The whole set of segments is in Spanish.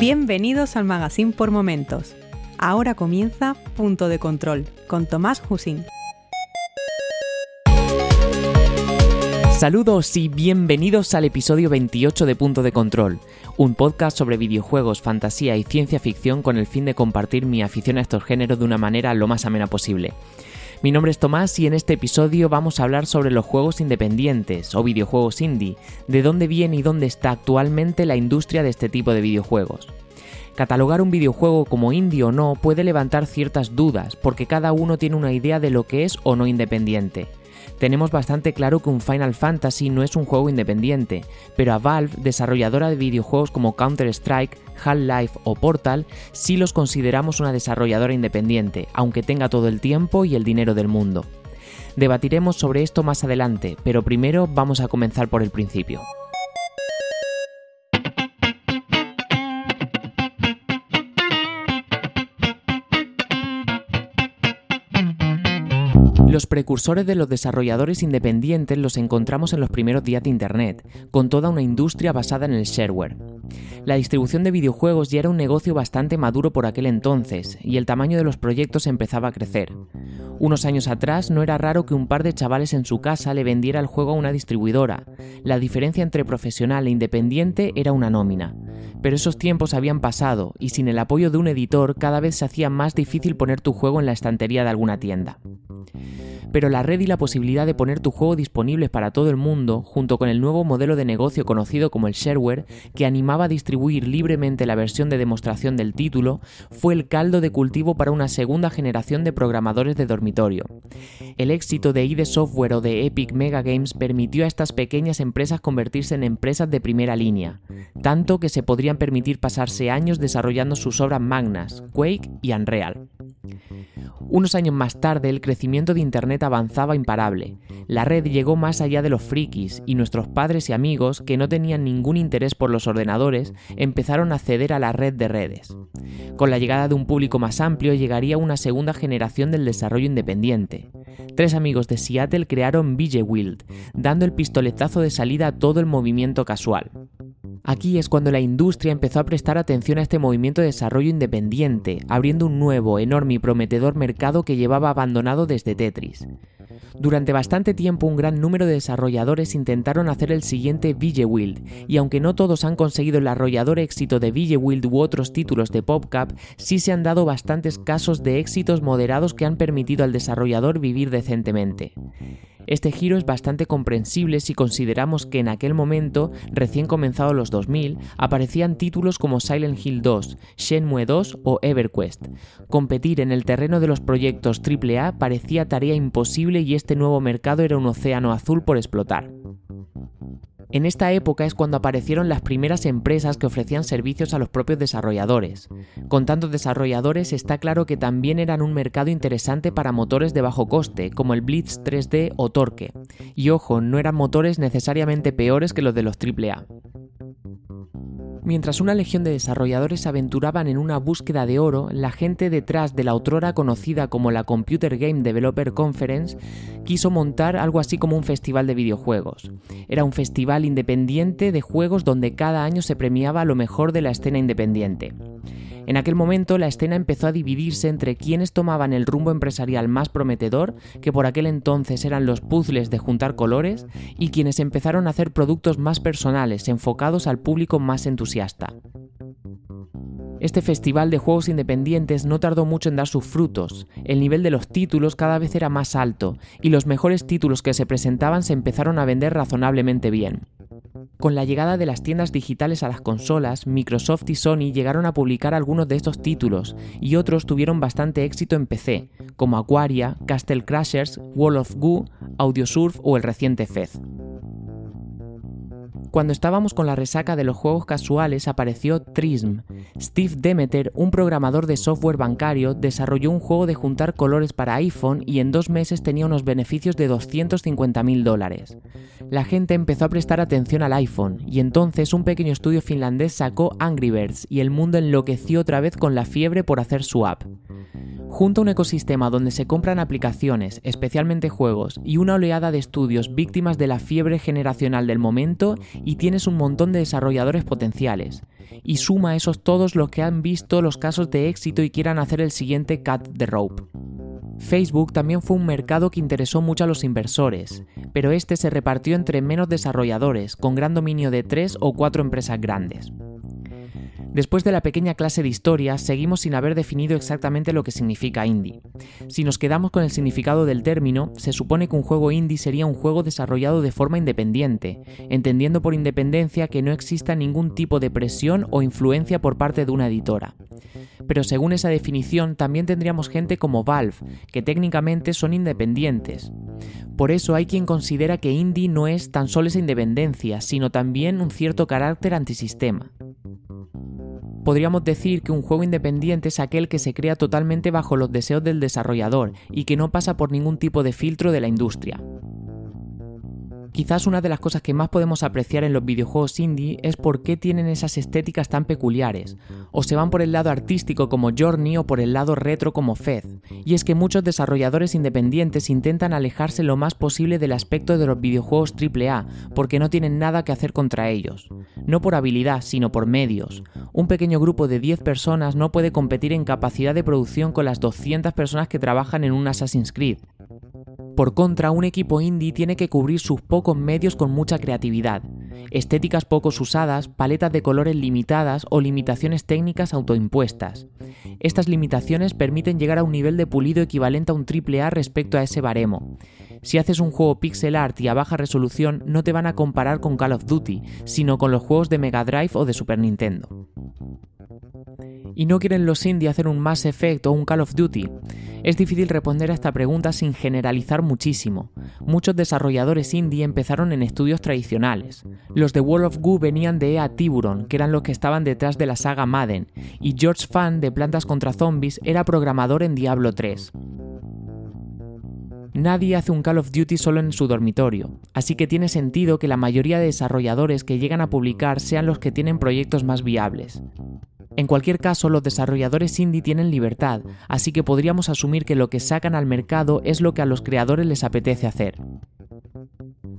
Bienvenidos al Magazine por Momentos. Ahora comienza Punto de Control con Tomás Husín. Saludos y bienvenidos al episodio 28 de Punto de Control, un podcast sobre videojuegos, fantasía y ciencia ficción con el fin de compartir mi afición a estos géneros de una manera lo más amena posible. Mi nombre es Tomás y en este episodio vamos a hablar sobre los juegos independientes o videojuegos indie, de dónde viene y dónde está actualmente la industria de este tipo de videojuegos. Catalogar un videojuego como indie o no puede levantar ciertas dudas, porque cada uno tiene una idea de lo que es o no independiente tenemos bastante claro que un Final Fantasy no es un juego independiente, pero a Valve, desarrolladora de videojuegos como Counter-Strike, Half-Life o Portal, sí los consideramos una desarrolladora independiente, aunque tenga todo el tiempo y el dinero del mundo. Debatiremos sobre esto más adelante, pero primero vamos a comenzar por el principio. Los precursores de los desarrolladores independientes los encontramos en los primeros días de Internet, con toda una industria basada en el shareware. La distribución de videojuegos ya era un negocio bastante maduro por aquel entonces, y el tamaño de los proyectos empezaba a crecer. Unos años atrás no era raro que un par de chavales en su casa le vendiera el juego a una distribuidora. La diferencia entre profesional e independiente era una nómina. Pero esos tiempos habían pasado, y sin el apoyo de un editor cada vez se hacía más difícil poner tu juego en la estantería de alguna tienda pero la red y la posibilidad de poner tu juego disponible para todo el mundo, junto con el nuevo modelo de negocio conocido como el shareware, que animaba a distribuir libremente la versión de demostración del título, fue el caldo de cultivo para una segunda generación de programadores de dormitorio. El éxito de ID Software o de Epic Mega Games permitió a estas pequeñas empresas convertirse en empresas de primera línea, tanto que se podrían permitir pasarse años desarrollando sus obras magnas, Quake y Unreal. Unos años más tarde, el crecimiento de Internet avanzaba imparable. La red llegó más allá de los frikis y nuestros padres y amigos, que no tenían ningún interés por los ordenadores, empezaron a ceder a la red de redes. Con la llegada de un público más amplio llegaría una segunda generación del desarrollo independiente. Tres amigos de Seattle crearon Wild, dando el pistoletazo de salida a todo el movimiento casual. Aquí es cuando la industria empezó a prestar atención a este movimiento de desarrollo independiente, abriendo un nuevo, enorme y prometedor mercado que llevaba abandonado desde Tetris. Durante bastante tiempo un gran número de desarrolladores intentaron hacer el siguiente Wild, y aunque no todos han conseguido el arrollador éxito de Wild u otros títulos de PopCap, sí se han dado bastantes casos de éxitos moderados que han permitido al desarrollador vivir decentemente. Este giro es bastante comprensible si consideramos que en aquel momento, recién comenzado los 2000, aparecían títulos como Silent Hill 2, Shenmue 2 o EverQuest. Competir en el terreno de los proyectos AAA parecía tarea imposible y este nuevo mercado era un océano azul por explotar. En esta época es cuando aparecieron las primeras empresas que ofrecían servicios a los propios desarrolladores. Con tantos desarrolladores está claro que también eran un mercado interesante para motores de bajo coste, como el Blitz 3D o Torque. Y ojo, no eran motores necesariamente peores que los de los AAA. Mientras una legión de desarrolladores aventuraban en una búsqueda de oro, la gente detrás de la otrora conocida como la Computer Game Developer Conference quiso montar algo así como un festival de videojuegos. Era un festival independiente de juegos donde cada año se premiaba lo mejor de la escena independiente. En aquel momento la escena empezó a dividirse entre quienes tomaban el rumbo empresarial más prometedor, que por aquel entonces eran los puzzles de juntar colores, y quienes empezaron a hacer productos más personales, enfocados al público más entusiasta. Este festival de juegos independientes no tardó mucho en dar sus frutos, el nivel de los títulos cada vez era más alto, y los mejores títulos que se presentaban se empezaron a vender razonablemente bien. Con la llegada de las tiendas digitales a las consolas, Microsoft y Sony llegaron a publicar algunos de estos títulos y otros tuvieron bastante éxito en PC, como Aquaria, Castle Crashers, Wall of Goo, Audiosurf o el reciente Fez. Cuando estábamos con la resaca de los juegos casuales apareció Trism. Steve Demeter, un programador de software bancario, desarrolló un juego de juntar colores para iPhone y en dos meses tenía unos beneficios de 250 mil dólares. La gente empezó a prestar atención al iPhone y entonces un pequeño estudio finlandés sacó Angry Birds y el mundo enloqueció otra vez con la fiebre por hacer su app. Junto a un ecosistema donde se compran aplicaciones, especialmente juegos, y una oleada de estudios víctimas de la fiebre generacional del momento, y tienes un montón de desarrolladores potenciales. Y suma a esos todos los que han visto los casos de éxito y quieran hacer el siguiente cut the rope. Facebook también fue un mercado que interesó mucho a los inversores, pero este se repartió entre menos desarrolladores, con gran dominio de tres o cuatro empresas grandes. Después de la pequeña clase de historia, seguimos sin haber definido exactamente lo que significa indie. Si nos quedamos con el significado del término, se supone que un juego indie sería un juego desarrollado de forma independiente, entendiendo por independencia que no exista ningún tipo de presión o influencia por parte de una editora. Pero según esa definición, también tendríamos gente como Valve, que técnicamente son independientes. Por eso hay quien considera que indie no es tan solo esa independencia, sino también un cierto carácter antisistema podríamos decir que un juego independiente es aquel que se crea totalmente bajo los deseos del desarrollador y que no pasa por ningún tipo de filtro de la industria. Quizás una de las cosas que más podemos apreciar en los videojuegos indie es por qué tienen esas estéticas tan peculiares, o se van por el lado artístico como Journey o por el lado retro como Fez, y es que muchos desarrolladores independientes intentan alejarse lo más posible del aspecto de los videojuegos AAA, porque no tienen nada que hacer contra ellos, no por habilidad, sino por medios. Un pequeño grupo de 10 personas no puede competir en capacidad de producción con las 200 personas que trabajan en un Assassin's Creed. Por contra, un equipo indie tiene que cubrir sus pocos medios con mucha creatividad, estéticas pocos usadas, paletas de colores limitadas o limitaciones técnicas autoimpuestas. Estas limitaciones permiten llegar a un nivel de pulido equivalente a un AAA respecto a ese baremo. Si haces un juego pixel art y a baja resolución, no te van a comparar con Call of Duty, sino con los juegos de Mega Drive o de Super Nintendo. ¿Y no quieren los indie hacer un Mass Effect o un Call of Duty? Es difícil responder a esta pregunta sin generalizar muchísimo. Muchos desarrolladores indie empezaron en estudios tradicionales. Los de World of Goo venían de EA Tiburon, que eran los que estaban detrás de la saga Madden, y George Fan de Plantas contra Zombies era programador en Diablo 3. Nadie hace un Call of Duty solo en su dormitorio, así que tiene sentido que la mayoría de desarrolladores que llegan a publicar sean los que tienen proyectos más viables. En cualquier caso, los desarrolladores indie tienen libertad, así que podríamos asumir que lo que sacan al mercado es lo que a los creadores les apetece hacer.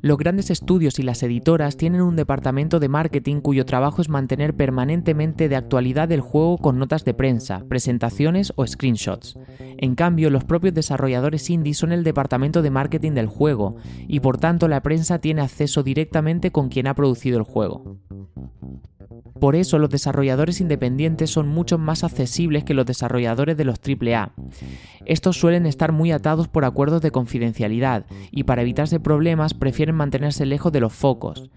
Los grandes estudios y las editoras tienen un departamento de marketing cuyo trabajo es mantener permanentemente de actualidad el juego con notas de prensa, presentaciones o screenshots. En cambio, los propios desarrolladores indie son el departamento de marketing del juego, y por tanto la prensa tiene acceso directamente con quien ha producido el juego. Por eso los desarrolladores independientes son mucho más accesibles que los desarrolladores de los AAA. Estos suelen estar muy atados por acuerdos de confidencialidad y para evitarse problemas prefieren mantenerse lejos de los focos.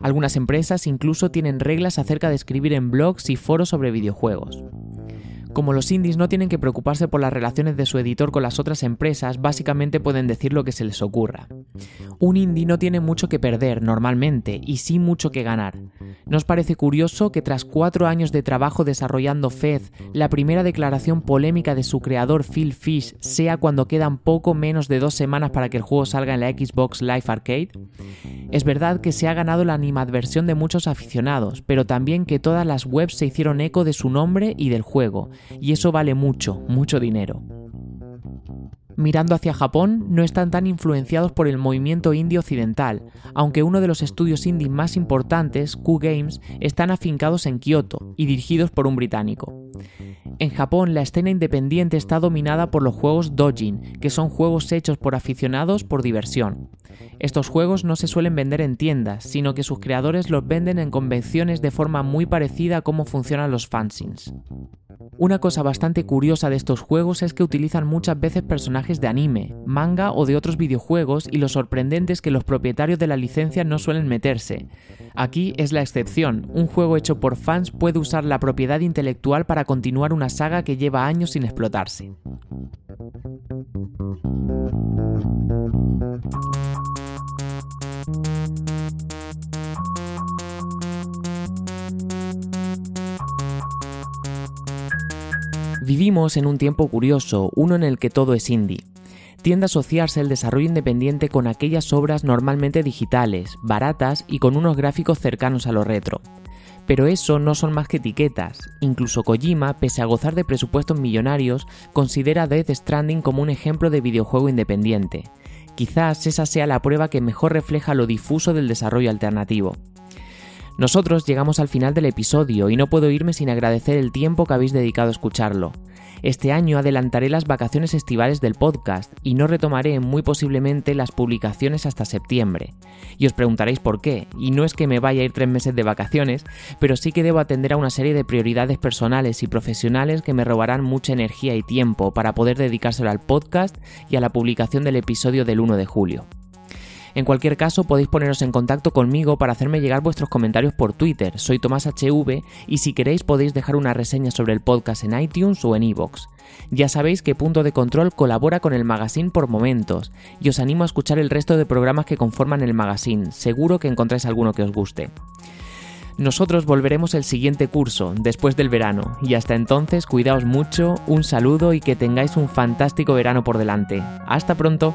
Algunas empresas incluso tienen reglas acerca de escribir en blogs y foros sobre videojuegos. Como los indies no tienen que preocuparse por las relaciones de su editor con las otras empresas, básicamente pueden decir lo que se les ocurra. Un indie no tiene mucho que perder normalmente y sí mucho que ganar. ¿Nos parece curioso que tras cuatro años de trabajo desarrollando Fez, la primera declaración polémica de su creador Phil Fish sea cuando quedan poco menos de dos semanas para que el juego salga en la Xbox Live Arcade? Es verdad que se ha ganado la animadversión de muchos aficionados, pero también que todas las webs se hicieron eco de su nombre y del juego, y eso vale mucho, mucho dinero. Mirando hacia Japón, no están tan influenciados por el movimiento indie occidental, aunque uno de los estudios indie más importantes, Q Games, están afincados en Kioto y dirigidos por un británico. En Japón, la escena independiente está dominada por los juegos dojin, que son juegos hechos por aficionados por diversión. Estos juegos no se suelen vender en tiendas, sino que sus creadores los venden en convenciones de forma muy parecida a cómo funcionan los fanzines. Una cosa bastante curiosa de estos juegos es que utilizan muchas veces personajes de anime, manga o de otros videojuegos y lo sorprendente es que los propietarios de la licencia no suelen meterse. Aquí es la excepción, un juego hecho por fans puede usar la propiedad intelectual para continuar una saga que lleva años sin explotarse. Vivimos en un tiempo curioso, uno en el que todo es indie. Tiende a asociarse el desarrollo independiente con aquellas obras normalmente digitales, baratas y con unos gráficos cercanos a lo retro. Pero eso no son más que etiquetas. Incluso Kojima, pese a gozar de presupuestos millonarios, considera Death Stranding como un ejemplo de videojuego independiente. Quizás esa sea la prueba que mejor refleja lo difuso del desarrollo alternativo. Nosotros llegamos al final del episodio y no puedo irme sin agradecer el tiempo que habéis dedicado a escucharlo. Este año adelantaré las vacaciones estivales del podcast y no retomaré muy posiblemente las publicaciones hasta septiembre. Y os preguntaréis por qué, y no es que me vaya a ir tres meses de vacaciones, pero sí que debo atender a una serie de prioridades personales y profesionales que me robarán mucha energía y tiempo para poder dedicárselo al podcast y a la publicación del episodio del 1 de julio. En cualquier caso, podéis poneros en contacto conmigo para hacerme llegar vuestros comentarios por Twitter. Soy Tomás HV y si queréis podéis dejar una reseña sobre el podcast en iTunes o en iVoox. Ya sabéis que Punto de Control colabora con el magazine por momentos y os animo a escuchar el resto de programas que conforman el magazine. Seguro que encontráis alguno que os guste. Nosotros volveremos el siguiente curso, después del verano, y hasta entonces cuidaos mucho, un saludo y que tengáis un fantástico verano por delante. Hasta pronto.